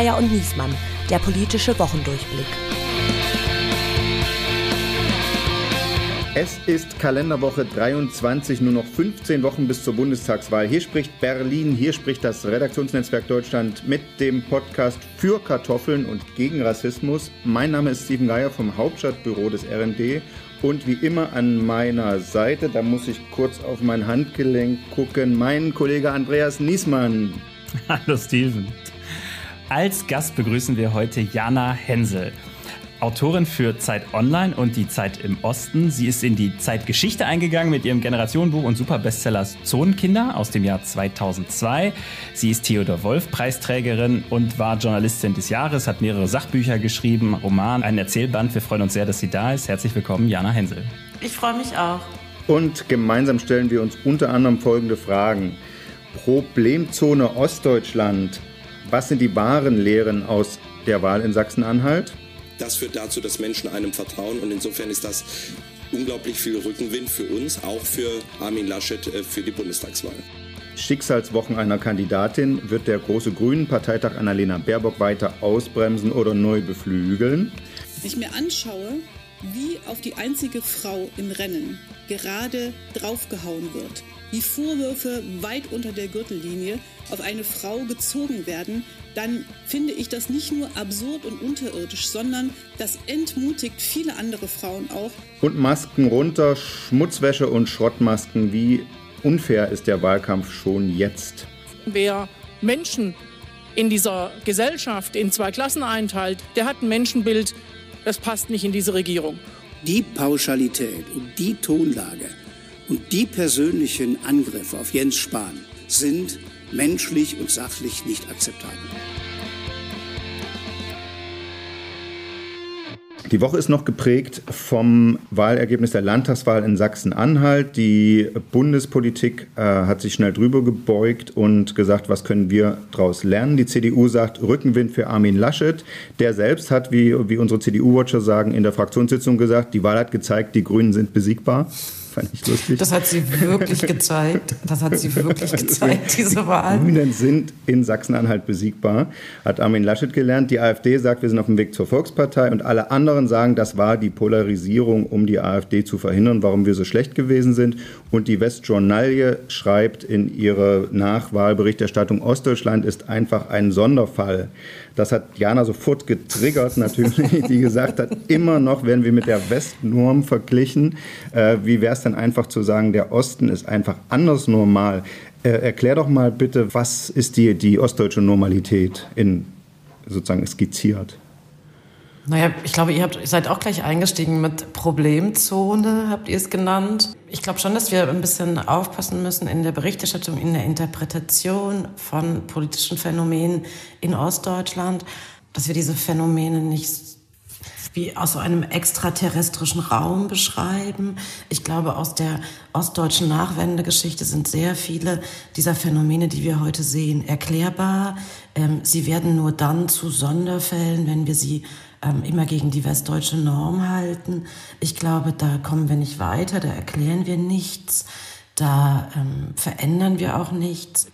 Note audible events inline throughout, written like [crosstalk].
Geier und Niesmann, der politische Wochendurchblick. Es ist Kalenderwoche 23, nur noch 15 Wochen bis zur Bundestagswahl. Hier spricht Berlin, hier spricht das Redaktionsnetzwerk Deutschland mit dem Podcast für Kartoffeln und gegen Rassismus. Mein Name ist Steven Geier vom Hauptstadtbüro des RND und wie immer an meiner Seite, da muss ich kurz auf mein Handgelenk gucken, mein Kollege Andreas Niesmann. Hallo Steven. Als Gast begrüßen wir heute Jana Hensel. Autorin für Zeit Online und die Zeit im Osten. Sie ist in die Zeitgeschichte eingegangen mit ihrem Generationenbuch und Superbestseller Zonenkinder aus dem Jahr 2002. Sie ist Theodor Wolf Preisträgerin und war Journalistin des Jahres, hat mehrere Sachbücher geschrieben, Roman, einen Erzählband. Wir freuen uns sehr, dass sie da ist. Herzlich willkommen, Jana Hensel. Ich freue mich auch. Und gemeinsam stellen wir uns unter anderem folgende Fragen. Problemzone Ostdeutschland. Was sind die wahren Lehren aus der Wahl in Sachsen-Anhalt? Das führt dazu, dass Menschen einem vertrauen und insofern ist das unglaublich viel Rückenwind für uns, auch für Armin Laschet äh, für die Bundestagswahl. Schicksalswochen einer Kandidatin wird der große Grünen-Parteitag Annalena Baerbock weiter ausbremsen oder neu beflügeln. Wenn ich mir anschaue, wie auf die einzige Frau im Rennen gerade draufgehauen wird, wie Vorwürfe weit unter der Gürtellinie auf eine Frau gezogen werden, dann finde ich das nicht nur absurd und unterirdisch, sondern das entmutigt viele andere Frauen auch. Und Masken runter, Schmutzwäsche und Schrottmasken. Wie unfair ist der Wahlkampf schon jetzt? Wer Menschen in dieser Gesellschaft in zwei Klassen einteilt, der hat ein Menschenbild, das passt nicht in diese Regierung. Die Pauschalität und die Tonlage und die persönlichen Angriffe auf Jens Spahn sind menschlich und sachlich nicht akzeptabel. Die Woche ist noch geprägt vom Wahlergebnis der Landtagswahl in Sachsen-Anhalt. Die Bundespolitik äh, hat sich schnell drüber gebeugt und gesagt, was können wir daraus lernen. Die CDU sagt Rückenwind für Armin Laschet. Der selbst hat, wie, wie unsere CDU-Watcher sagen, in der Fraktionssitzung gesagt, die Wahl hat gezeigt, die Grünen sind besiegbar. Fand ich lustig. Das hat sie wirklich gezeigt. Das hat sie wirklich [laughs] gezeigt, diese Wahl. Die Grünen sind in Sachsen-Anhalt besiegbar, hat Armin Laschet gelernt. Die AfD sagt, wir sind auf dem Weg zur Volkspartei und alle anderen sagen, das war die Polarisierung, um die AfD zu verhindern, warum wir so schlecht gewesen sind. Und die Westjournalie schreibt in ihrer Nachwahlberichterstattung, Ostdeutschland ist einfach ein Sonderfall. Das hat Jana sofort getriggert, natürlich, die gesagt hat, immer noch werden wir mit der Westnorm verglichen. Äh, wie wäre es denn einfach zu sagen, der Osten ist einfach anders normal? Äh, erklär doch mal bitte, was ist die, die ostdeutsche Normalität in sozusagen skizziert? Naja, ich glaube, ihr, habt, ihr seid auch gleich eingestiegen mit Problemzone, habt ihr es genannt. Ich glaube schon, dass wir ein bisschen aufpassen müssen in der Berichterstattung, in der Interpretation von politischen Phänomenen in Ostdeutschland, dass wir diese Phänomene nicht wie aus so einem extraterrestrischen Raum beschreiben. Ich glaube, aus der ostdeutschen Nachwendegeschichte sind sehr viele dieser Phänomene, die wir heute sehen, erklärbar. Ähm, sie werden nur dann zu Sonderfällen, wenn wir sie ähm, immer gegen die westdeutsche Norm halten. Ich glaube, da kommen wir nicht weiter, da erklären wir nichts, da ähm, verändern wir auch nichts.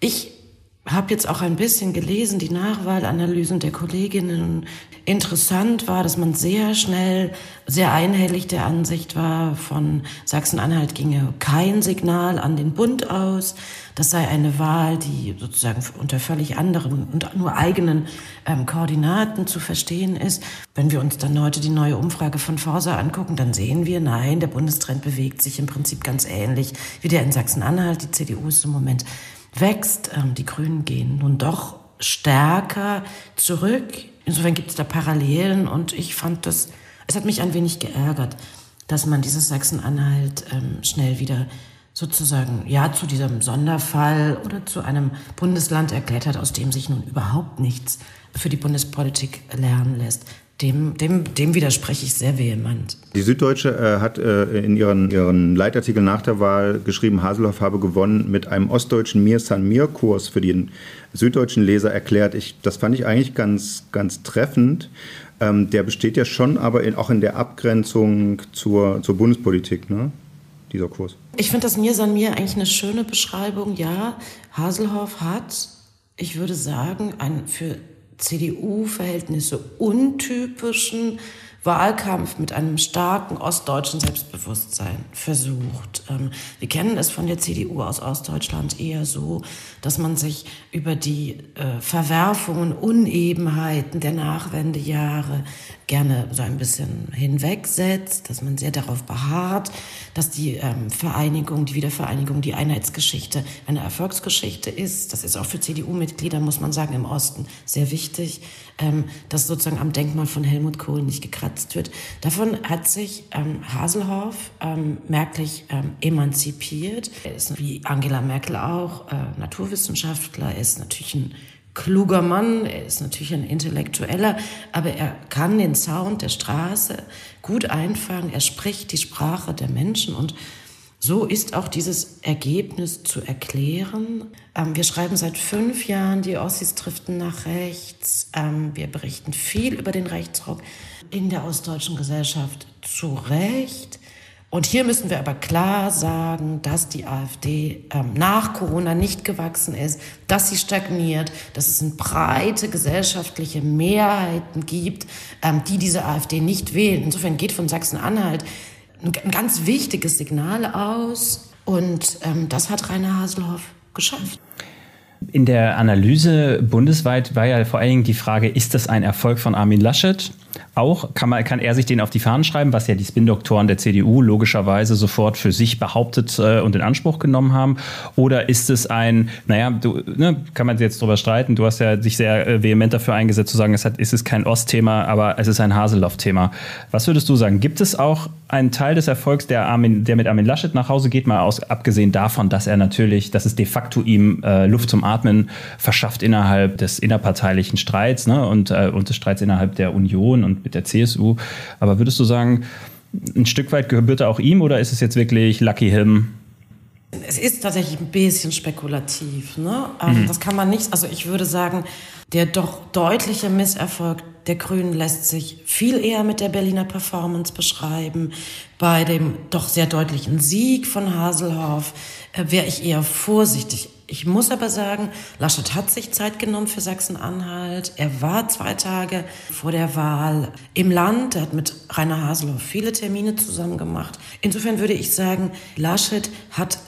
Ich habe jetzt auch ein bisschen gelesen, die Nachwahlanalysen der Kolleginnen. Interessant war, dass man sehr schnell, sehr einhellig der Ansicht war, von Sachsen-Anhalt ginge kein Signal an den Bund aus. Das sei eine Wahl, die sozusagen unter völlig anderen und nur eigenen ähm, Koordinaten zu verstehen ist. Wenn wir uns dann heute die neue Umfrage von Forsa angucken, dann sehen wir, nein, der Bundestrend bewegt sich im Prinzip ganz ähnlich wie der in Sachsen-Anhalt. Die CDU ist im Moment wächst. Ähm, die Grünen gehen nun doch stärker zurück. Insofern gibt es da Parallelen und ich fand das, es hat mich ein wenig geärgert, dass man dieses Sachsen-Anhalt ähm, schnell wieder sozusagen ja zu diesem Sonderfall oder zu einem Bundesland erklärt hat, aus dem sich nun überhaupt nichts für die Bundespolitik lernen lässt. Dem, dem, dem widerspreche ich sehr vehement. Die Süddeutsche äh, hat äh, in ihren, ihren Leitartikel nach der Wahl geschrieben, Haselhoff habe gewonnen mit einem ostdeutschen Mir San Mir Kurs für den süddeutschen Leser erklärt. Ich, das fand ich eigentlich ganz, ganz treffend. Ähm, der besteht ja schon aber in, auch in der Abgrenzung zur, zur Bundespolitik, ne? dieser Kurs. Ich finde das Mir San Mir eigentlich eine schöne Beschreibung. Ja, Haselhoff hat, ich würde sagen, ein für CDU-Verhältnisse untypischen Wahlkampf mit einem starken ostdeutschen Selbstbewusstsein versucht. Ähm, wir kennen es von der CDU aus Ostdeutschland eher so, dass man sich über die äh, Verwerfungen, Unebenheiten der Nachwendejahre gerne so ein bisschen hinwegsetzt, dass man sehr darauf beharrt, dass die ähm, Vereinigung, die Wiedervereinigung, die Einheitsgeschichte eine Erfolgsgeschichte ist. Das ist auch für CDU-Mitglieder, muss man sagen, im Osten sehr wichtig, ähm, dass sozusagen am Denkmal von Helmut Kohl nicht gekratzt wird. Davon hat sich ähm, Haselhoff ähm, merklich ähm, emanzipiert. Er ist wie Angela Merkel auch äh, Naturwissenschaftler, er ist natürlich ein kluger Mann, er ist natürlich ein Intellektueller, aber er kann den Sound der Straße gut einfangen, er spricht die Sprache der Menschen und so ist auch dieses Ergebnis zu erklären. Ähm, wir schreiben seit fünf Jahren, die Ossis driften nach rechts. Ähm, wir berichten viel über den Rechtsruck in der ostdeutschen Gesellschaft zu Recht. Und hier müssen wir aber klar sagen, dass die AfD ähm, nach Corona nicht gewachsen ist, dass sie stagniert, dass es eine breite gesellschaftliche Mehrheiten gibt, ähm, die diese AfD nicht wählen. Insofern geht von Sachsen-Anhalt ein, ein, ganz wichtiges Signal aus. Und ähm, das hat Rainer Haselhoff geschafft. In der Analyse bundesweit war ja vor allen Dingen die Frage, ist das ein Erfolg von Armin Laschet? Auch kann, man, kann er sich den auf die Fahnen schreiben, was ja die Spin-Doktoren der CDU logischerweise sofort für sich behauptet äh, und in Anspruch genommen haben? Oder ist es ein, naja, du, ne, kann man jetzt drüber streiten, du hast ja sich sehr äh, vehement dafür eingesetzt zu sagen, es hat, ist kein Ostthema, aber es ist ein Haseloff-Thema. Was würdest du sagen? Gibt es auch einen Teil des Erfolgs, der, Armin, der mit Armin Laschet nach Hause geht, mal aus, abgesehen davon, dass er natürlich, dass es de facto ihm äh, Luft zum Atmen verschafft innerhalb des innerparteilichen Streits ne, und, äh, und des Streits innerhalb der Union und mit der CSU. Aber würdest du sagen, ein Stück weit gebührt er auch ihm oder ist es jetzt wirklich Lucky Him? Es ist tatsächlich ein bisschen spekulativ. Ne? Ähm, mhm. Das kann man nicht, also ich würde sagen, der doch deutliche Misserfolg der Grünen lässt sich viel eher mit der Berliner Performance beschreiben. Bei dem doch sehr deutlichen Sieg von Haselhoff äh, wäre ich eher vorsichtig. Ich muss aber sagen, Laschet hat sich Zeit genommen für Sachsen-Anhalt. Er war zwei Tage vor der Wahl im Land. Er hat mit Rainer Haselhoff viele Termine zusammen gemacht. Insofern würde ich sagen, Laschet hat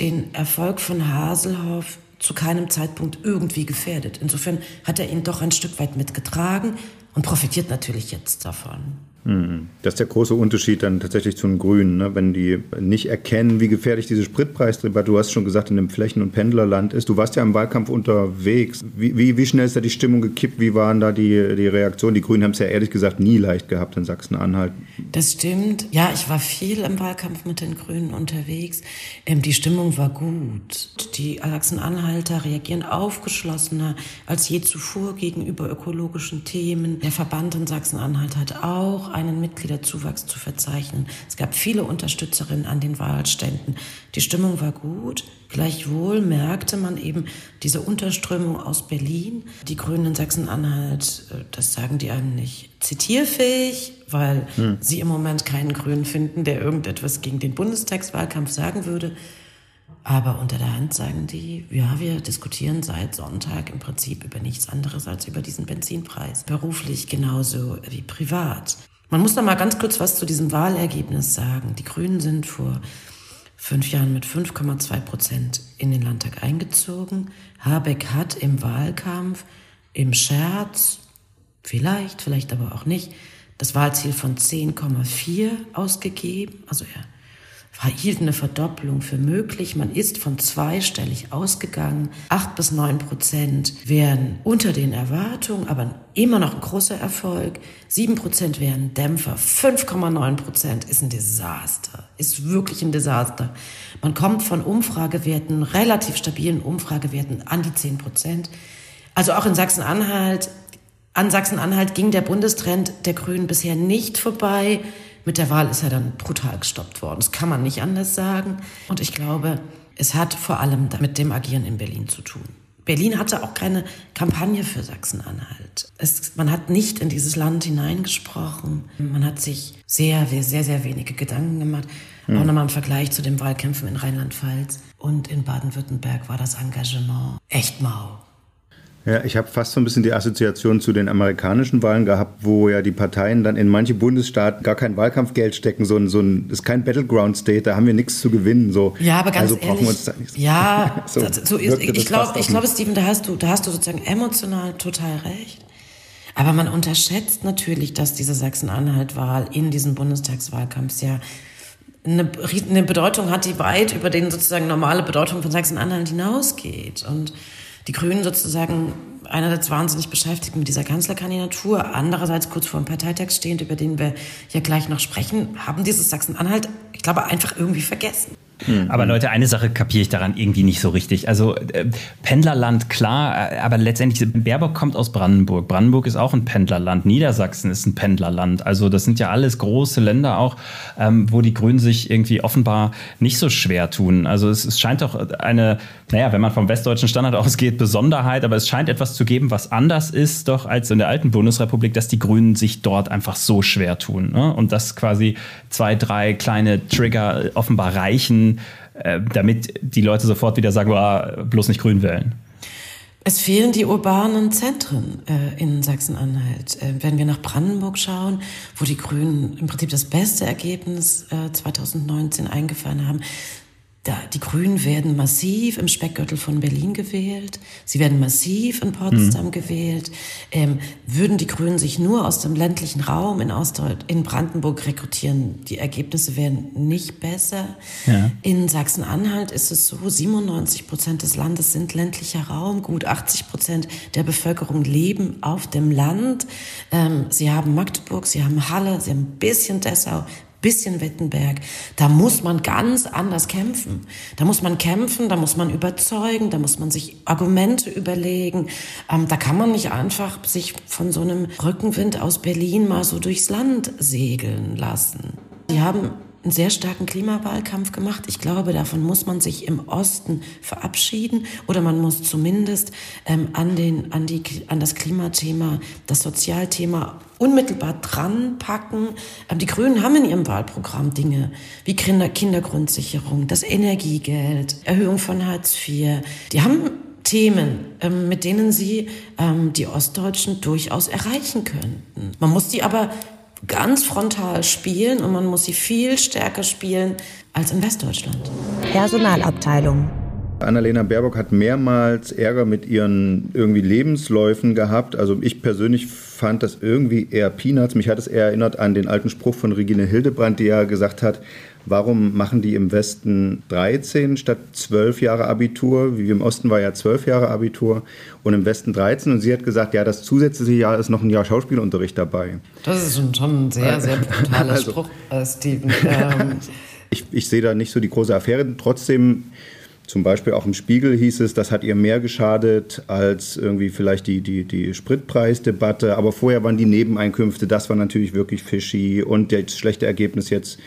den Erfolg von Haselhoff zu keinem Zeitpunkt irgendwie gefährdet. Insofern hat er ihn doch ein Stück weit mitgetragen und profitiert natürlich jetzt davon. Hm. Das ist der große Unterschied dann tatsächlich zu den Grünen, ne? wenn die nicht erkennen, wie gefährlich diese Spritpreisdebatte, du hast schon gesagt, in dem Flächen- und Pendlerland ist. Du warst ja im Wahlkampf unterwegs. Wie, wie, wie schnell ist da die Stimmung gekippt? Wie waren da die, die Reaktionen? Die Grünen haben es ja ehrlich gesagt nie leicht gehabt in Sachsen-Anhalt. Das stimmt. Ja, ich war viel im Wahlkampf mit den Grünen unterwegs. Ähm, die Stimmung war gut. Die Sachsen-Anhalter reagieren aufgeschlossener als je zuvor gegenüber ökologischen Themen. Der Verband in Sachsen-Anhalt hat auch einen Mitgliederzuwachs zu verzeichnen. Es gab viele Unterstützerinnen an den Wahlständen. Die Stimmung war gut. Gleichwohl merkte man eben diese Unterströmung aus Berlin. Die Grünen in Sachsen-Anhalt, äh, das sagen die einem nicht zitierfähig, weil hm. sie im Moment keinen Grünen finden, der irgendetwas gegen den Bundestagswahlkampf sagen würde. Aber unter der Hand sagen die, ja, wir diskutieren seit Sonntag im Prinzip über nichts anderes als über diesen Benzinpreis. Beruflich genauso wie privat. Man muss noch mal ganz kurz was zu diesem Wahlergebnis sagen. Die Grünen sind vor fünf Jahren mit 5,2 Prozent in den Landtag eingezogen. Habeck hat im Wahlkampf, im Scherz, vielleicht, vielleicht aber auch nicht, das Wahlziel von 10,4 ausgegeben. Also er hielt eine Verdopplung für möglich. Man ist von zweistellig ausgegangen. Acht bis neun Prozent wären unter den Erwartungen, aber immer noch ein großer Erfolg. Sieben Prozent wären Dämpfer. 5,9 Prozent ist ein Desaster. Ist wirklich ein Desaster. Man kommt von Umfragewerten, relativ stabilen Umfragewerten an die zehn Prozent. Also auch in Sachsen-Anhalt, an Sachsen-Anhalt ging der Bundestrend der Grünen bisher nicht vorbei. Mit der Wahl ist er dann brutal gestoppt worden. Das kann man nicht anders sagen. Und ich glaube, es hat vor allem mit dem Agieren in Berlin zu tun. Berlin hatte auch keine Kampagne für Sachsen-Anhalt. Man hat nicht in dieses Land hineingesprochen. Man hat sich sehr, sehr, sehr wenige Gedanken gemacht. Mhm. Auch nochmal im Vergleich zu den Wahlkämpfen in Rheinland-Pfalz und in Baden-Württemberg war das Engagement echt mau. Ja, ich habe fast so ein bisschen die Assoziation zu den amerikanischen Wahlen gehabt, wo ja die Parteien dann in manche Bundesstaaten gar kein Wahlkampfgeld stecken, so ein, so ein ist kein Battleground State, da haben wir nichts zu gewinnen. So. Ja, aber ganz also ehrlich, wir uns da nicht so. ja, [laughs] so so ist, ich glaube, ich glaube. Steven, da hast du, da hast du sozusagen emotional total recht. Aber man unterschätzt natürlich, dass diese Sachsen-Anhalt-Wahl in diesem Bundestagswahlkampf ja eine, eine Bedeutung hat, die weit über den sozusagen normale Bedeutung von Sachsen-Anhalt hinausgeht. Und die Grünen sozusagen einerseits wahnsinnig beschäftigt mit dieser Kanzlerkandidatur, andererseits kurz vor dem Parteitag stehend, über den wir ja gleich noch sprechen, haben dieses Sachsen-Anhalt, ich glaube, einfach irgendwie vergessen. Aber Leute, eine Sache kapiere ich daran irgendwie nicht so richtig. Also äh, Pendlerland, klar, äh, aber letztendlich, Baerbock kommt aus Brandenburg. Brandenburg ist auch ein Pendlerland. Niedersachsen ist ein Pendlerland. Also das sind ja alles große Länder auch, ähm, wo die Grünen sich irgendwie offenbar nicht so schwer tun. Also es, es scheint doch eine, naja, wenn man vom westdeutschen Standard [laughs] ausgeht, Besonderheit, aber es scheint etwas zu geben, was anders ist doch als in der alten Bundesrepublik, dass die Grünen sich dort einfach so schwer tun. Ne? Und dass quasi zwei, drei kleine Trigger offenbar reichen, äh, damit die Leute sofort wieder sagen, oh, bloß nicht grün wählen. Es fehlen die urbanen Zentren äh, in Sachsen-Anhalt. Äh, wenn wir nach Brandenburg schauen, wo die Grünen im Prinzip das beste Ergebnis äh, 2019 eingefahren haben, da, die Grünen werden massiv im Speckgürtel von Berlin gewählt. Sie werden massiv in Potsdam mhm. gewählt. Ähm, würden die Grünen sich nur aus dem ländlichen Raum in, Ostdeut in Brandenburg rekrutieren, die Ergebnisse wären nicht besser. Ja. In Sachsen-Anhalt ist es so, 97 Prozent des Landes sind ländlicher Raum. Gut 80 Prozent der Bevölkerung leben auf dem Land. Ähm, sie haben Magdeburg, sie haben Halle, sie haben ein bisschen Dessau, bisschen Wittenberg. Da muss man ganz anders kämpfen. Da muss man kämpfen, da muss man überzeugen, da muss man sich Argumente überlegen. Ähm, da kann man nicht einfach sich von so einem Rückenwind aus Berlin mal so durchs Land segeln lassen. Die haben einen sehr starken Klimawahlkampf gemacht. Ich glaube, davon muss man sich im Osten verabschieden oder man muss zumindest ähm, an, den, an, die, an das Klimathema, das Sozialthema unmittelbar dran packen. Ähm, die Grünen haben in ihrem Wahlprogramm Dinge wie Kinder, Kindergrundsicherung, das Energiegeld, Erhöhung von Hartz IV. Die haben Themen, ähm, mit denen sie ähm, die Ostdeutschen durchaus erreichen könnten. Man muss die aber ganz frontal spielen und man muss sie viel stärker spielen als in Westdeutschland. Personalabteilung. Annalena Baerbock hat mehrmals Ärger mit ihren irgendwie Lebensläufen gehabt. Also ich persönlich fand das irgendwie eher Peanuts. Mich hat es eher erinnert an den alten Spruch von Regine Hildebrandt, die ja gesagt hat, warum machen die im Westen 13 statt 12 Jahre Abitur? Wie im Osten war ja 12 Jahre Abitur und im Westen 13. Und sie hat gesagt, ja, das zusätzliche Jahr ist noch ein Jahr Schauspielunterricht dabei. Das ist schon ein sehr, [laughs] sehr brutaler also, Spruch, äh, Steven. Ähm. [laughs] ich, ich sehe da nicht so die große Affäre. Trotzdem zum Beispiel auch im Spiegel hieß es, das hat ihr mehr geschadet als irgendwie vielleicht die, die, die Spritpreisdebatte. Aber vorher waren die Nebeneinkünfte, das war natürlich wirklich fishy und das schlechte Ergebnis jetzt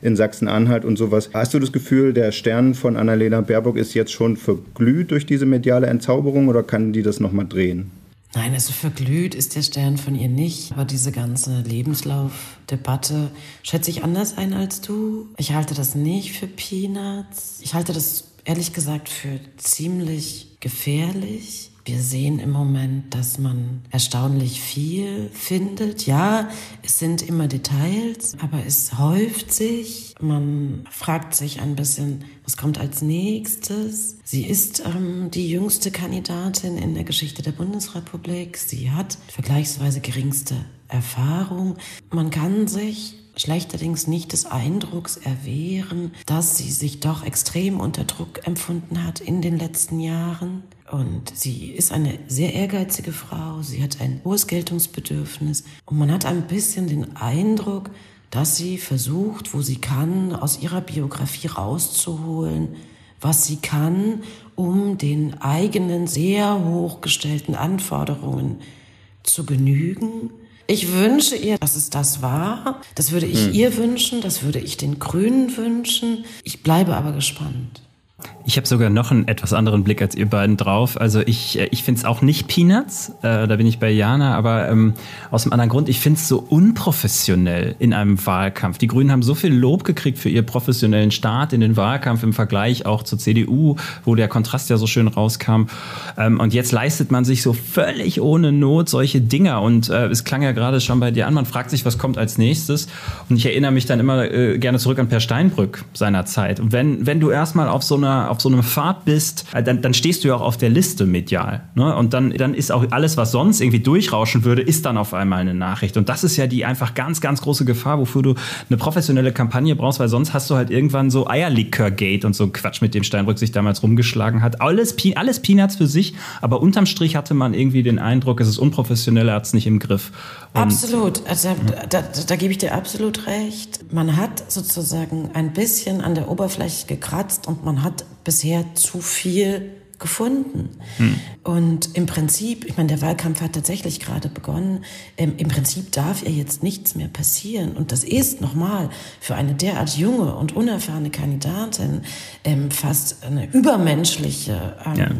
in Sachsen-Anhalt und sowas. Hast du das Gefühl, der Stern von Annalena Baerbock ist jetzt schon verglüht durch diese mediale Entzauberung oder kann die das nochmal drehen? Nein, also verglüht ist der Stern von ihr nicht. Aber diese ganze Lebenslaufdebatte schätze ich anders ein als du. Ich halte das nicht für Peanuts. Ich halte das ehrlich gesagt für ziemlich gefährlich. Wir sehen im Moment, dass man erstaunlich viel findet. Ja, es sind immer Details, aber es häuft sich. Man fragt sich ein bisschen, was kommt als nächstes. Sie ist ähm, die jüngste Kandidatin in der Geschichte der Bundesrepublik. Sie hat vergleichsweise geringste Erfahrung. Man kann sich schlechterdings nicht des Eindrucks erwehren, dass sie sich doch extrem unter Druck empfunden hat in den letzten Jahren. Und sie ist eine sehr ehrgeizige Frau, sie hat ein hohes Geltungsbedürfnis und man hat ein bisschen den Eindruck, dass sie versucht, wo sie kann, aus ihrer Biografie rauszuholen, was sie kann, um den eigenen sehr hochgestellten Anforderungen zu genügen ich wünsche ihr, dass es das war. Das würde ich hm. ihr wünschen, das würde ich den Grünen wünschen. Ich bleibe aber gespannt. Ich habe sogar noch einen etwas anderen Blick als ihr beiden drauf. Also ich, äh, ich finde es auch nicht Peanuts, äh, da bin ich bei Jana, aber ähm, aus einem anderen Grund, ich finde es so unprofessionell in einem Wahlkampf. Die Grünen haben so viel Lob gekriegt für ihr professionellen Start in den Wahlkampf im Vergleich auch zur CDU, wo der Kontrast ja so schön rauskam. Ähm, und jetzt leistet man sich so völlig ohne Not solche Dinger. Und äh, es klang ja gerade schon bei dir an, man fragt sich, was kommt als nächstes. Und ich erinnere mich dann immer äh, gerne zurück an Per Steinbrück seiner Zeit. Wenn, wenn du erstmal auf so einer auf so einem Pfad bist, äh, dann, dann stehst du ja auch auf der Liste medial. Ne? Und dann, dann ist auch alles, was sonst irgendwie durchrauschen würde, ist dann auf einmal eine Nachricht. Und das ist ja die einfach ganz, ganz große Gefahr, wofür du eine professionelle Kampagne brauchst, weil sonst hast du halt irgendwann so Eierlikör-Gate und so Quatsch, mit dem Steinbrück sich damals rumgeschlagen hat. Alles, alles Peanuts für sich, aber unterm Strich hatte man irgendwie den Eindruck, es ist unprofessionell, er hat es nicht im Griff. Und absolut, also da, da, da gebe ich dir absolut recht. Man hat sozusagen ein bisschen an der Oberfläche gekratzt und man hat bisher zu viel gefunden. Hm. Und im Prinzip, ich meine, der Wahlkampf hat tatsächlich gerade begonnen. Ähm, Im Prinzip darf ja jetzt nichts mehr passieren. Und das ist nochmal für eine derart junge und unerfahrene Kandidatin ähm, fast eine übermenschliche ähm, ja.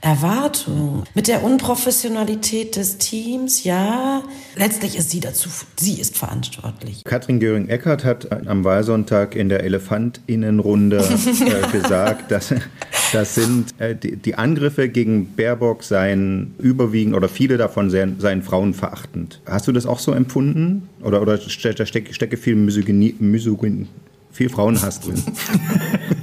Erwartung. Mit der Unprofessionalität des Teams, ja, letztlich ist sie dazu, sie ist verantwortlich. Katrin Göring-Eckardt hat am Wahlsonntag in der Elefantinnenrunde [laughs] äh, gesagt, dass das sind äh, die, die, Angriffe gegen Baerbock seien überwiegend oder viele davon seien, frauenverachtend. Hast du das auch so empfunden? Oder, oder stecke, stecke viel Misogynie, Misogynie, viel Frauenhass drin? [laughs]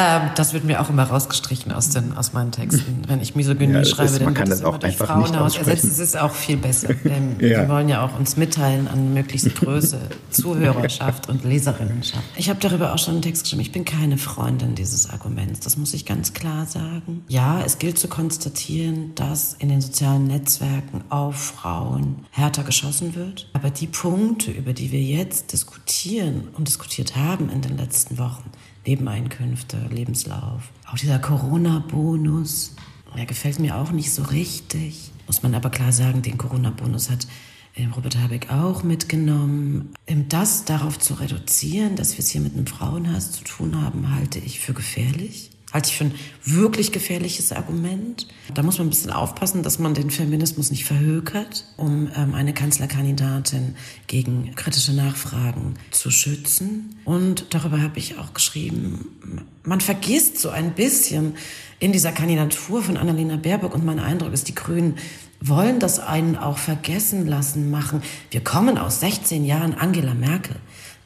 Ähm, das wird mir auch immer rausgestrichen aus, den, aus meinen Texten. [laughs] Wenn ich Misogynie ja, schreibe, ist, dann wird das immer durch Frauenhaus ersetzt. Das ist auch viel besser. [laughs] Ähm, ja. Wir wollen ja auch uns mitteilen an möglichst Größe, [laughs] Zuhörerschaft und Leserinnenschaft. Ich habe darüber auch schon einen Text geschrieben. Ich bin keine Freundin dieses Arguments. Das muss ich ganz klar sagen. Ja, es gilt zu konstatieren, dass in den sozialen Netzwerken auf Frauen härter geschossen wird. Aber die Punkte, über die wir jetzt diskutieren und diskutiert haben in den letzten Wochen, Nebeneinkünfte, Lebenslauf. Auch dieser Corona-Bonus, der gefällt mir auch nicht so richtig. Muss man aber klar sagen, den Corona-Bonus hat äh, Robert Habeck auch mitgenommen. Ähm, das darauf zu reduzieren, dass wir es hier mit einem Frauenhass zu tun haben, halte ich für gefährlich halte ich für ein wirklich gefährliches Argument. Da muss man ein bisschen aufpassen, dass man den Feminismus nicht verhökert, um ähm, eine Kanzlerkandidatin gegen kritische Nachfragen zu schützen. Und darüber habe ich auch geschrieben, man vergisst so ein bisschen in dieser Kandidatur von Annalena Baerbock und mein Eindruck ist, die Grünen wollen das einen auch vergessen lassen machen. Wir kommen aus 16 Jahren Angela Merkel.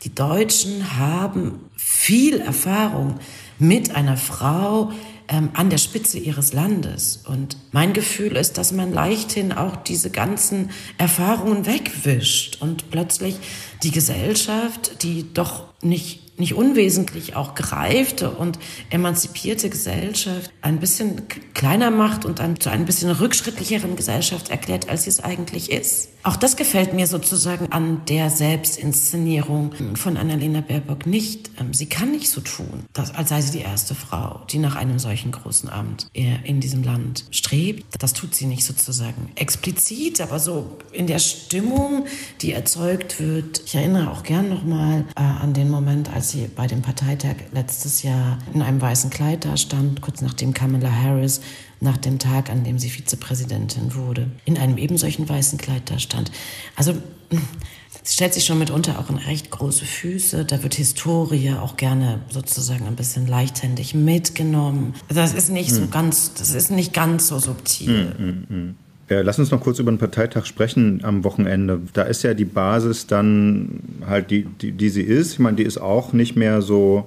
Die Deutschen haben viel Erfahrung mit einer Frau ähm, an der Spitze ihres Landes. Und mein Gefühl ist, dass man leichthin auch diese ganzen Erfahrungen wegwischt und plötzlich die Gesellschaft, die doch nicht nicht unwesentlich auch gereifte und emanzipierte Gesellschaft ein bisschen kleiner macht und dann zu einer bisschen rückschrittlicheren Gesellschaft erklärt, als sie es eigentlich ist. Auch das gefällt mir sozusagen an der Selbstinszenierung von Annalena Baerbock nicht. Ähm, sie kann nicht so tun, als sei sie die erste Frau, die nach einem solchen großen Amt in diesem Land strebt. Das tut sie nicht sozusagen explizit, aber so in der Stimmung, die erzeugt wird. Ich erinnere auch gern nochmal äh, an den Moment, als sie bei dem Parteitag letztes Jahr in einem weißen Kleid da stand, kurz nachdem Kamala Harris nach dem Tag, an dem sie Vizepräsidentin wurde, in einem eben solchen weißen Kleid da stand. Also Sie stellt sich schon mitunter auch in recht große Füße. Da wird Historie auch gerne sozusagen ein bisschen leichthändig mitgenommen. Das ist nicht hm. so ganz, das ist nicht ganz so subtil. Hm, hm, hm. Lass uns noch kurz über den Parteitag sprechen am Wochenende. Da ist ja die Basis dann halt die, die, die sie ist. Ich meine, die ist auch nicht mehr so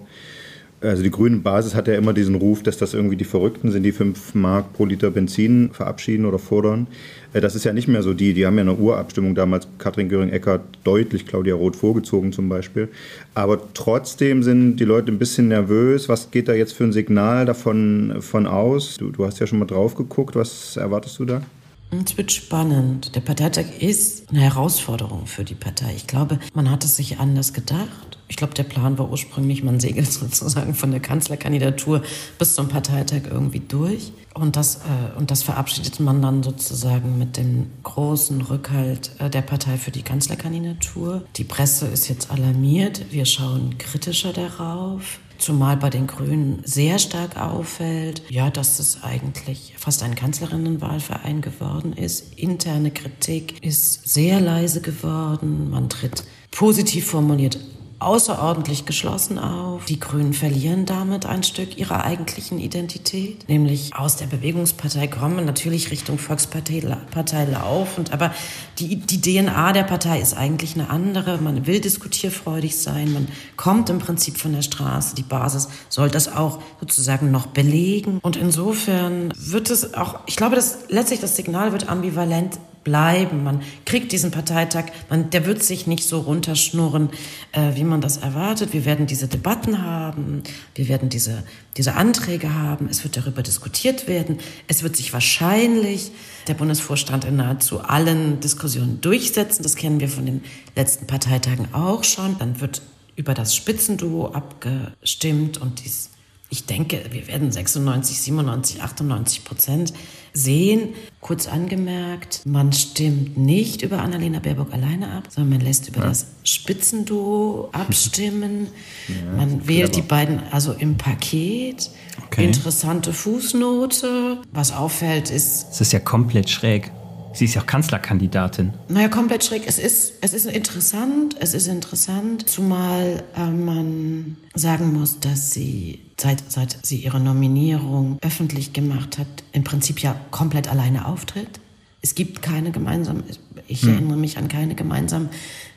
also die grüne Basis hat ja immer diesen Ruf, dass das irgendwie die Verrückten sind, die 5 Mark pro Liter Benzin verabschieden oder fordern. Äh, das ist ja nicht mehr so die. Die haben ja eine Urabstimmung damals, Katrin Göring-Eckardt, deutlich Claudia Roth vorgezogen zum Beispiel. Aber trotzdem sind die Leute ein bisschen nervös. Was geht da jetzt für ein Signal davon von aus? Du, du hast ja schon mal drauf geguckt. Was erwartest du da? Es wird spannend. Der Parteitag ist eine Herausforderung für die Partei. Ich glaube, man hat es sich anders gedacht. Ich glaube, der Plan war ursprünglich, man segelt [laughs] sozusagen von der Kanzlerkandidatur bis zum Parteitag irgendwie durch. Und das, äh, und das verabschiedet man dann sozusagen mit dem großen Rückhalt äh, der Partei für die Kanzlerkandidatur. Die Presse ist jetzt alarmiert. Wir schauen kritischer darauf. Zumal bei den Grünen sehr stark auffällt, ja, dass es eigentlich fast ein Kanzlerinnenwahlverein geworden ist. Interne Kritik ist sehr leise geworden. Man tritt positiv formuliert außerordentlich geschlossen auf. Die Grünen verlieren damit ein Stück ihrer eigentlichen Identität, nämlich aus der Bewegungspartei kommen, natürlich Richtung Volkspartei Partei laufend, aber die, die DNA der Partei ist eigentlich eine andere. Man will diskutierfreudig sein, man kommt im Prinzip von der Straße, die Basis soll das auch sozusagen noch belegen. Und insofern wird es auch, ich glaube, dass letztlich das Signal wird ambivalent bleiben. Man kriegt diesen Parteitag, man, der wird sich nicht so runterschnurren, äh, wie man das erwartet. Wir werden diese Debatten haben, wir werden diese, diese Anträge haben, es wird darüber diskutiert werden. Es wird sich wahrscheinlich der Bundesvorstand in nahezu allen Diskussionen durchsetzen. Das kennen wir von den letzten Parteitagen auch schon. Dann wird über das Spitzenduo abgestimmt und dies ich denke, wir werden 96, 97, 98 Prozent sehen. Kurz angemerkt, man stimmt nicht über Annalena Baerbock alleine ab, sondern man lässt über ja. das Spitzenduo abstimmen. [laughs] Ja, man wählt die beiden also im Paket. Okay. Interessante Fußnote. Was auffällt ist... Es ist ja komplett schräg. Sie ist ja auch Kanzlerkandidatin. Naja, komplett schräg. Es ist, es ist interessant, es ist interessant, zumal äh, man sagen muss, dass sie seit, seit sie ihre Nominierung öffentlich gemacht hat, im Prinzip ja komplett alleine auftritt. Es gibt keine gemeinsamen, ich hm. erinnere mich an keine gemeinsamen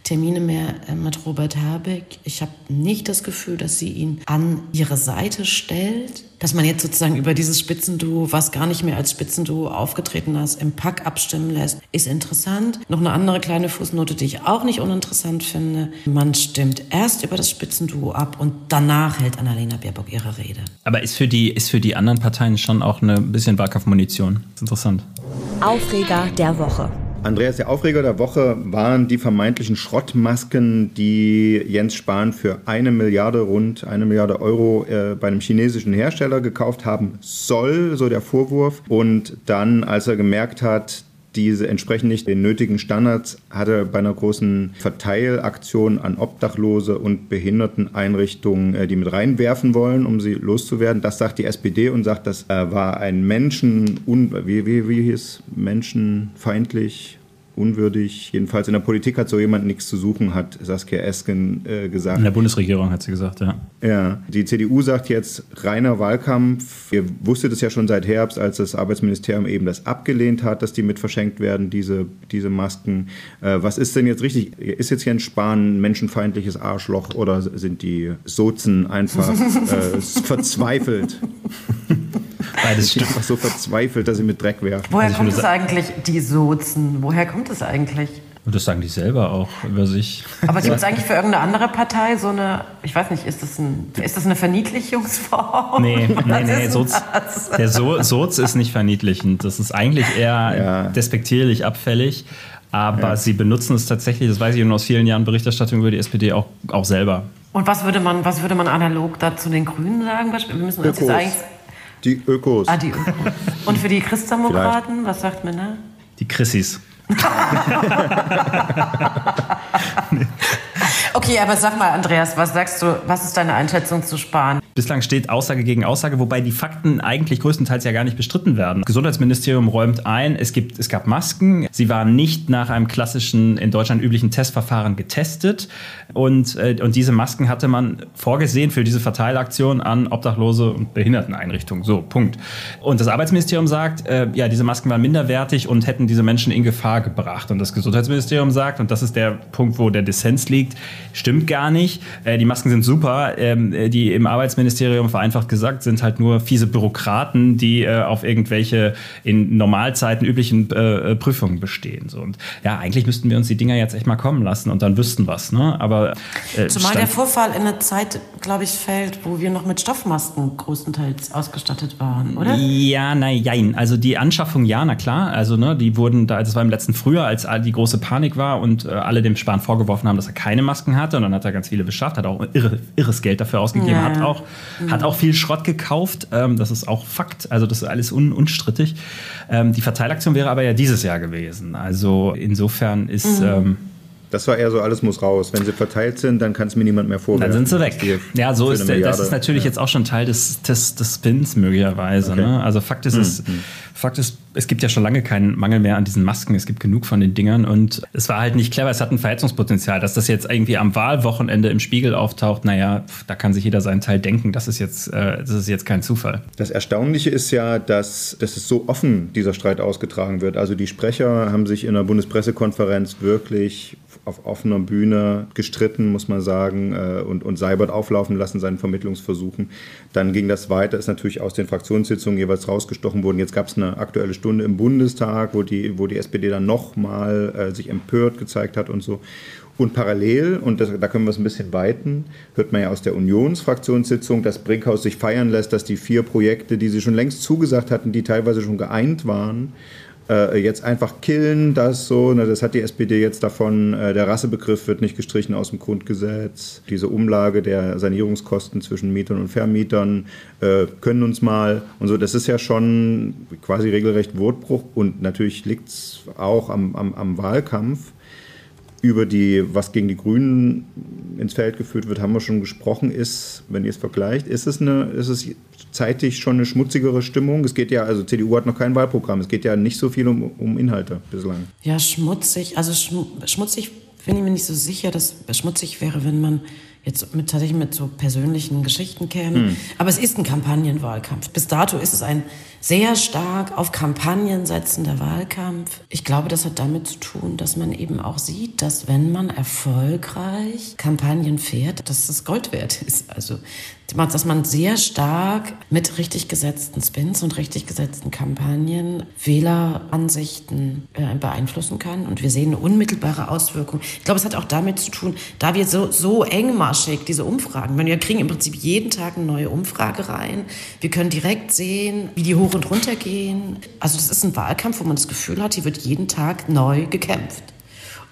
Termine mehr äh, mit Robert Habeck. Ich habe nicht das Gefühl, dass sie ihn an ihre Seite stellt. Dass man jetzt sozusagen über dieses Spitzenduo, was gar nicht mehr als Spitzenduo aufgetreten ist, im Pack abstimmen lässt, ist interessant. Noch eine andere kleine Fußnote, die ich auch nicht uninteressant finde. Man stimmt erst über das Spitzenduo ab und danach hält Annalena Baerbock ihre Rede. Aber ist für die, ist für die anderen Parteien schon auch eine bisschen Wahlkampfmunition? Das ist interessant. Aufreger der Woche. Andreas, der Aufreger der Woche waren die vermeintlichen Schrottmasken, die Jens Spahn für eine Milliarde, rund eine Milliarde Euro äh, bei einem chinesischen Hersteller gekauft haben soll, so der Vorwurf. Und dann, als er gemerkt hat, diese entsprechen nicht den nötigen Standards, hat er bei einer großen Verteilaktion an Obdachlose und Behinderteneinrichtungen äh, die mit reinwerfen wollen, um sie loszuwerden. Das sagt die SPD und sagt, das äh, war ein Menschen, wie, wie, wie hieß, menschenfeindlich, unwürdig. Jedenfalls in der Politik hat so jemand nichts zu suchen, hat Saskia Esken äh, gesagt. In der Bundesregierung hat sie gesagt, ja. Ja, die CDU sagt jetzt reiner Wahlkampf. Ihr wusstet es ja schon seit Herbst, als das Arbeitsministerium eben das abgelehnt hat, dass die mit verschenkt werden, diese, diese Masken. Äh, was ist denn jetzt richtig? Ist jetzt hier ein Spahn ein menschenfeindliches Arschloch oder sind die Sozen einfach äh, [laughs] verzweifelt? Beides stimmt. einfach so verzweifelt, dass sie mit Dreck werfen. Woher also kommt es eigentlich, die Sozen? Woher kommt es eigentlich? Und das sagen die selber auch über sich. Aber gibt es eigentlich für irgendeine andere Partei so eine, ich weiß nicht, ist das, ein, ist das eine Verniedlichungsform? Nee, [laughs] nee, nee, Soz, der so Soz ist nicht verniedlichend. Das ist eigentlich eher ja. despektierlich, abfällig. Aber ja. sie benutzen es tatsächlich, das weiß ich aus vielen Jahren Berichterstattung über die SPD auch, auch selber. Und was würde man, was würde man analog dazu den Grünen sagen? Wir müssen uns jetzt eigentlich die Ökos. Ah, die Ökos. Und für die Christdemokraten, was sagt man da? Die Chrissis. [laughs] okay, aber sag mal, Andreas, was sagst du, was ist deine Einschätzung zu Spahn? Bislang steht Aussage gegen Aussage, wobei die Fakten eigentlich größtenteils ja gar nicht bestritten werden. Das Gesundheitsministerium räumt ein, es, gibt, es gab Masken, sie waren nicht nach einem klassischen, in Deutschland üblichen Testverfahren getestet und, äh, und diese Masken hatte man vorgesehen für diese Verteilaktion an Obdachlose und Behinderteneinrichtungen. So, Punkt. Und das Arbeitsministerium sagt, äh, ja, diese Masken waren minderwertig und hätten diese Menschen in Gefahr gebracht. Und das Gesundheitsministerium sagt, und das ist der Punkt, wo der Dissens liegt, stimmt gar nicht. Äh, die Masken sind super, ähm, die im Arbeitsministerium vereinfacht gesagt sind halt nur fiese Bürokraten, die äh, auf irgendwelche in Normalzeiten üblichen äh, Prüfungen bestehen. So. Und ja, eigentlich müssten wir uns die Dinger jetzt echt mal kommen lassen und dann wüssten was. Ne? Aber äh, zumal der Vorfall in der Zeit, glaube ich, fällt, wo wir noch mit Stoffmasken größtenteils ausgestattet waren, oder? Ja, nein, jein. Also die Anschaffung, ja, na klar. Also ne, die wurden da, das war im letzten Frühjahr, als die große Panik war und äh, alle dem Spahn vorgeworfen haben, dass er keine Masken hatte. Und dann hat er ganz viele beschafft, hat auch irre, irres Geld dafür ausgegeben, ja. hat auch Mhm. Hat auch viel Schrott gekauft. Ähm, das ist auch Fakt. Also das ist alles un unstrittig. Ähm, die Verteilaktion wäre aber ja dieses Jahr gewesen. Also insofern ist. Mhm. Ähm, Das war eher so, alles muss raus. Wenn sie verteilt sind, dann kann es mir niemand mehr vorwerfen. Dann sind sie weg. Ja, so ist der, das ist natürlich ja. jetzt auch schon Teil des, des, des Spins möglicherweise. Okay. Ne? Also Fakt ist, hm. es, Fakt ist, es gibt ja schon lange keinen Mangel mehr an diesen Masken. Es gibt genug von den Dingern und es war halt nicht clever. Es hat ein Verhetzungspotenzial, dass das jetzt irgendwie am Wahlwochenende im Spiegel auftaucht. Naja, da kann sich jeder seinen Teil denken. Das ist jetzt, äh, das ist jetzt kein Zufall. Das Erstaunliche ist ja, dass, dass es so offen dieser Streit ausgetragen wird. Also die Sprecher haben sich in der Bundespressekonferenz wirklich auf offener Bühne gestritten, muss man sagen, äh, und, und Seibert auflaufen lassen, seinen Vermittlungsversuchen. Dann ging das weiter, ist natürlich aus den Fraktionssitzungen jeweils rausgestochen worden. Jetzt gab es eine aktuelle Stunde im Bundestag, wo die, wo die SPD dann nochmal äh, sich empört gezeigt hat und so. Und parallel, und das, da können wir es ein bisschen weiten, hört man ja aus der Unionsfraktionssitzung, dass Brinkhaus sich feiern lässt, dass die vier Projekte, die sie schon längst zugesagt hatten, die teilweise schon geeint waren, äh, jetzt einfach killen, das so. Ne, das hat die SPD jetzt davon. Äh, der Rassebegriff wird nicht gestrichen aus dem Grundgesetz. Diese Umlage der Sanierungskosten zwischen Mietern und Vermietern äh, können uns mal und so. Das ist ja schon quasi regelrecht Wortbruch und natürlich liegt es auch am, am, am Wahlkampf über die, was gegen die Grünen ins Feld geführt wird, haben wir schon gesprochen, ist, wenn ihr es vergleicht, ist es, eine, ist es zeitig schon eine schmutzigere Stimmung? Es geht ja, also CDU hat noch kein Wahlprogramm, es geht ja nicht so viel um, um Inhalte bislang. Ja, schmutzig, also schmutzig bin ich mir nicht so sicher, dass schmutzig wäre, wenn man jetzt mit, tatsächlich mit so persönlichen Geschichten käme. Hm. Aber es ist ein Kampagnenwahlkampf. Bis dato ist es ein sehr stark auf Kampagnen setzender Wahlkampf. Ich glaube, das hat damit zu tun, dass man eben auch sieht, dass wenn man erfolgreich Kampagnen fährt, dass das Gold wert ist. Also dass man sehr stark mit richtig gesetzten Spins und richtig gesetzten Kampagnen Wähleransichten äh, beeinflussen kann. Und wir sehen eine unmittelbare Auswirkung. Ich glaube, es hat auch damit zu tun, da wir so, so engmaschig diese Umfragen, wir kriegen im Prinzip jeden Tag eine neue Umfrage rein. Wir können direkt sehen, wie die hoch und runter gehen. Also das ist ein Wahlkampf, wo man das Gefühl hat, hier wird jeden Tag neu gekämpft.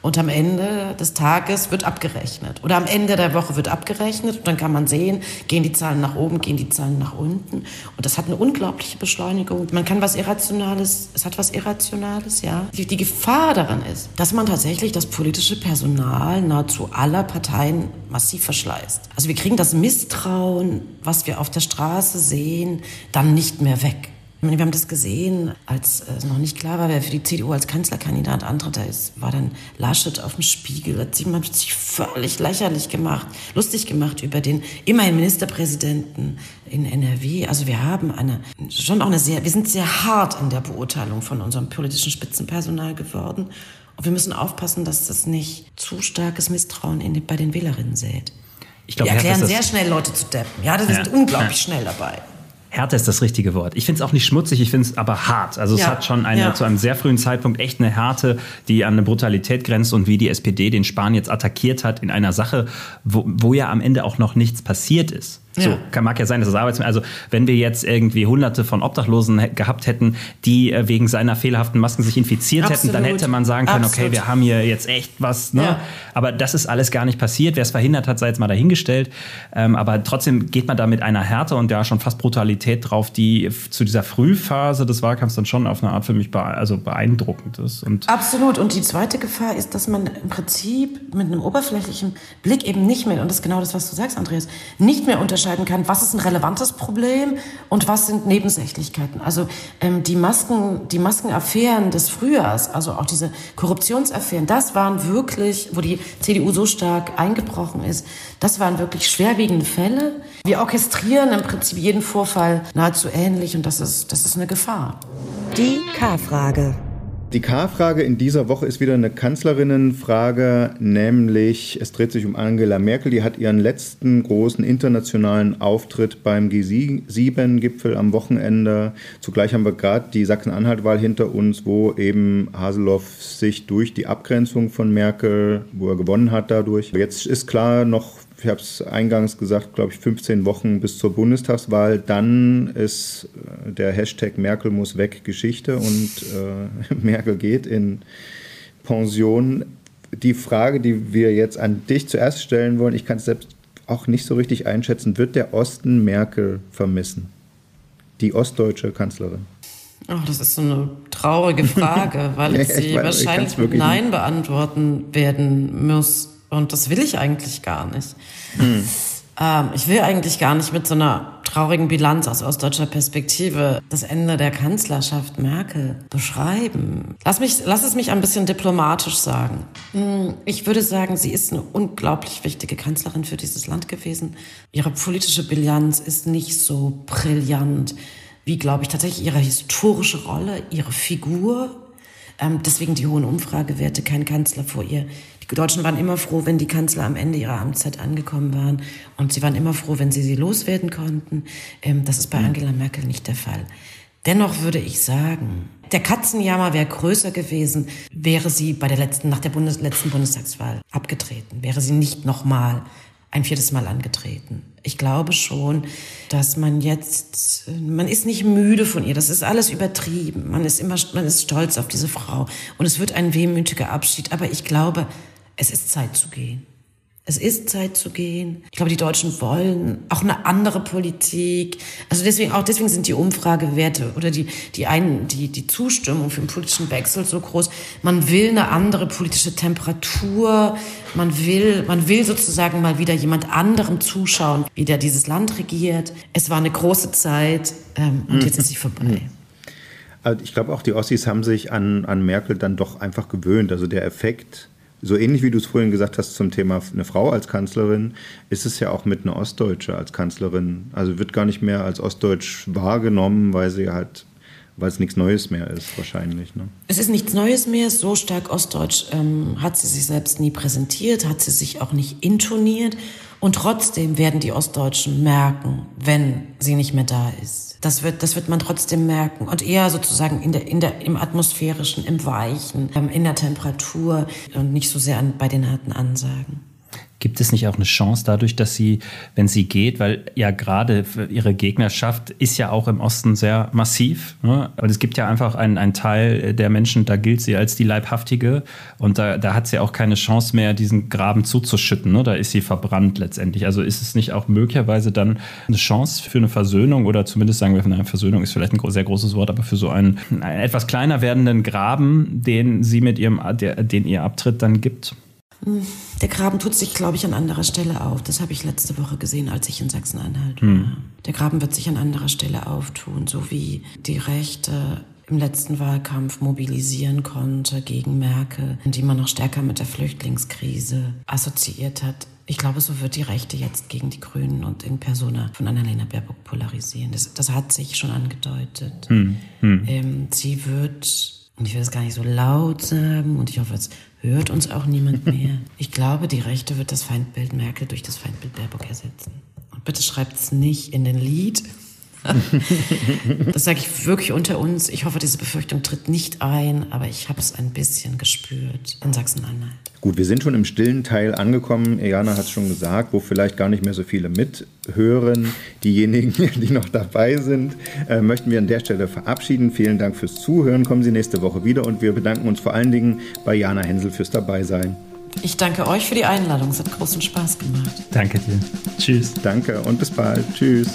Und am Ende des Tages wird abgerechnet. Oder am Ende der Woche wird abgerechnet. Und dann kann man sehen, gehen die Zahlen nach oben, gehen die Zahlen nach unten. Und das hat eine unglaubliche Beschleunigung. Man kann was Irrationales, es hat was Irrationales, ja. Die, die Gefahr daran ist, dass man tatsächlich das politische Personal nahezu aller Parteien massiv verschleißt. Also wir kriegen das Misstrauen, was wir auf der Straße sehen, dann nicht mehr weg. Wir haben das gesehen, als es noch nicht klar war, wer für die CDU als Kanzlerkandidat antritt. Da ist, war dann Laschet auf dem Spiegel, hat sich völlig lächerlich gemacht, lustig gemacht über den immerhin Ministerpräsidenten in NRW. Also wir haben eine, schon auch eine sehr, wir sind sehr hart in der Beurteilung von unserem politischen Spitzenpersonal geworden. Und wir müssen aufpassen, dass das nicht zu starkes Misstrauen in, bei den Wählerinnen sät. Ich glaub, wir erklären sehr schnell Leute zu deppen. Ja, das ja, ist unglaublich ja. schnell dabei. Härte ist das richtige Wort. Ich finde es auch nicht schmutzig, ich finde es aber hart. Also es ja. hat schon eine, ja. zu einem sehr frühen Zeitpunkt echt eine Härte, die an eine Brutalität grenzt und wie die SPD den Spahn jetzt attackiert hat in einer Sache, wo, wo ja am Ende auch noch nichts passiert ist. So, kann, mag ja sein, dass das Arbeitsmittel, also wenn wir jetzt irgendwie hunderte von Obdachlosen gehabt hätten, die äh, wegen seiner fehlerhaften Masken sich infiziert Absolut. hätten, dann hätte man sagen können, Absolut. okay, wir haben hier jetzt echt was. Ne? Ja. Aber das ist alles gar nicht passiert. Wer es verhindert hat, sei jetzt mal dahingestellt. Ähm, aber trotzdem geht man da mit einer Härte und ja schon fast Brutalität drauf, die zu dieser Frühphase des Wahlkampfs dann schon auf eine Art für mich bee also beeindruckend ist. Und Absolut. Und die zweite Gefahr ist, dass man im Prinzip mit einem oberflächlichen Blick eben nicht mehr, und das ist genau das, was du sagst, Andreas, nicht mehr unterscheidet, unterscheiden kann, was ist ein relevantes Problem und was sind Nebensächlichkeiten. Also ähm, die Masken, die Maskenaffären des Frühjahrs, also auch diese Korruptionsaffären, das waren wirklich, wo die CDU so stark eingebrochen ist, das waren wirklich schwerwiegende Fälle. Wir orchestrieren im Prinzip jeden Vorfall nahezu ähnlich und das ist, das ist eine Gefahr. Die K-Frage. Die K-Frage in dieser Woche ist wieder eine Kanzlerinnenfrage, nämlich es dreht sich um Angela Merkel. Die hat ihren letzten großen internationalen Auftritt beim G7-Gipfel am Wochenende. Zugleich haben wir gerade die Sachsen-Anhalt-Wahl hinter uns, wo eben Haseloff sich durch die Abgrenzung von Merkel, wo er gewonnen hat dadurch. Jetzt ist klar noch ich habe es eingangs gesagt, glaube ich, 15 Wochen bis zur Bundestagswahl. Dann ist äh, der Hashtag Merkel muss weg Geschichte und äh, [laughs] Merkel geht in Pension. Die Frage, die wir jetzt an dich zuerst stellen wollen, ich kann es selbst auch nicht so richtig einschätzen, wird der Osten Merkel vermissen? Die ostdeutsche Kanzlerin. Oh, das ist so eine traurige Frage, [laughs] weil ich sie ich wahrscheinlich mit Nein beantworten werden muss. Und das will ich eigentlich gar nicht. Hm. Ähm, ich will eigentlich gar nicht mit so einer traurigen Bilanz aus ostdeutscher Perspektive das Ende der Kanzlerschaft Merkel beschreiben. Lass, mich, lass es mich ein bisschen diplomatisch sagen. Hm, ich würde sagen, sie ist eine unglaublich wichtige Kanzlerin für dieses Land gewesen. Ihre politische Bilanz ist nicht so brillant wie, glaube ich, tatsächlich ihre historische Rolle, ihre Figur. Ähm, deswegen die hohen Umfragewerte, kein Kanzler vor ihr. Die Deutschen waren immer froh, wenn die Kanzler am Ende ihrer Amtszeit angekommen waren. Und sie waren immer froh, wenn sie sie loswerden konnten. Ähm, das ist bei Angela Merkel nicht der Fall. Dennoch würde ich sagen, der Katzenjammer wäre größer gewesen, wäre sie bei der letzten, nach der Bundes, letzten Bundestagswahl abgetreten, wäre sie nicht nochmal ein viertes Mal angetreten. Ich glaube schon, dass man jetzt, man ist nicht müde von ihr. Das ist alles übertrieben. Man ist immer, man ist stolz auf diese Frau. Und es wird ein wehmütiger Abschied. Aber ich glaube, es ist Zeit zu gehen. Es ist Zeit zu gehen. Ich glaube, die Deutschen wollen auch eine andere Politik. Also deswegen, auch deswegen sind die Umfragewerte oder die, die einen, die, die Zustimmung für den politischen Wechsel so groß. Man will eine andere politische Temperatur. Man will, man will sozusagen mal wieder jemand anderem zuschauen, wie der dieses Land regiert. Es war eine große Zeit, ähm, und jetzt ist sie vorbei. Ich glaube auch, die Ossis haben sich an, an Merkel dann doch einfach gewöhnt. Also der Effekt, so ähnlich wie du es vorhin gesagt hast zum Thema eine Frau als Kanzlerin, ist es ja auch mit einer Ostdeutsche als Kanzlerin. Also wird gar nicht mehr als Ostdeutsch wahrgenommen, weil sie halt, weil es nichts Neues mehr ist, wahrscheinlich. Ne? Es ist nichts Neues mehr. So stark Ostdeutsch ähm, hat sie sich selbst nie präsentiert, hat sie sich auch nicht intoniert. Und trotzdem werden die Ostdeutschen merken, wenn sie nicht mehr da ist. Das wird, das wird man trotzdem merken. Und eher sozusagen in der, in der, im atmosphärischen, im Weichen, ähm, in der Temperatur und nicht so sehr an, bei den harten Ansagen. Gibt es nicht auch eine Chance dadurch, dass sie, wenn sie geht, weil ja gerade ihre Gegnerschaft ist ja auch im Osten sehr massiv, ne? aber es gibt ja einfach einen, einen Teil der Menschen, da gilt sie als die Leibhaftige und da, da hat sie auch keine Chance mehr, diesen Graben zuzuschütten. Ne? Da ist sie verbrannt letztendlich. Also ist es nicht auch möglicherweise dann eine Chance für eine Versöhnung oder zumindest sagen wir, eine Versöhnung ist vielleicht ein sehr großes Wort, aber für so einen, einen etwas kleiner werdenden Graben, den sie mit ihrem, der, den ihr Abtritt dann gibt? Der Graben tut sich, glaube ich, an anderer Stelle auf. Das habe ich letzte Woche gesehen, als ich in Sachsen-Anhalt war. Hm. Der Graben wird sich an anderer Stelle auftun, so wie die Rechte im letzten Wahlkampf mobilisieren konnte gegen Merkel, die man noch stärker mit der Flüchtlingskrise assoziiert hat. Ich glaube, so wird die Rechte jetzt gegen die Grünen und in Persona von Annalena Baerbock polarisieren. Das, das hat sich schon angedeutet. Hm. Hm. Ähm, sie wird und ich will es gar nicht so laut sagen und ich hoffe, es hört uns auch niemand [laughs] mehr. Ich glaube, die Rechte wird das Feindbild Merkel durch das Feindbild Baerbock ersetzen. Und bitte schreibt es nicht in den Lied. [laughs] das sage ich wirklich unter uns. Ich hoffe, diese Befürchtung tritt nicht ein, aber ich habe es ein bisschen gespürt in Sachsen-Anhalt. Gut, wir sind schon im stillen Teil angekommen. Jana hat es schon gesagt, wo vielleicht gar nicht mehr so viele mithören. Diejenigen, [laughs] die noch dabei sind, äh, möchten wir an der Stelle verabschieden. Vielen Dank fürs Zuhören. Kommen Sie nächste Woche wieder und wir bedanken uns vor allen Dingen bei Jana Hensel fürs Dabeisein. Ich danke euch für die Einladung. Es hat großen Spaß gemacht. Danke dir. Tschüss. Danke und bis bald. Tschüss.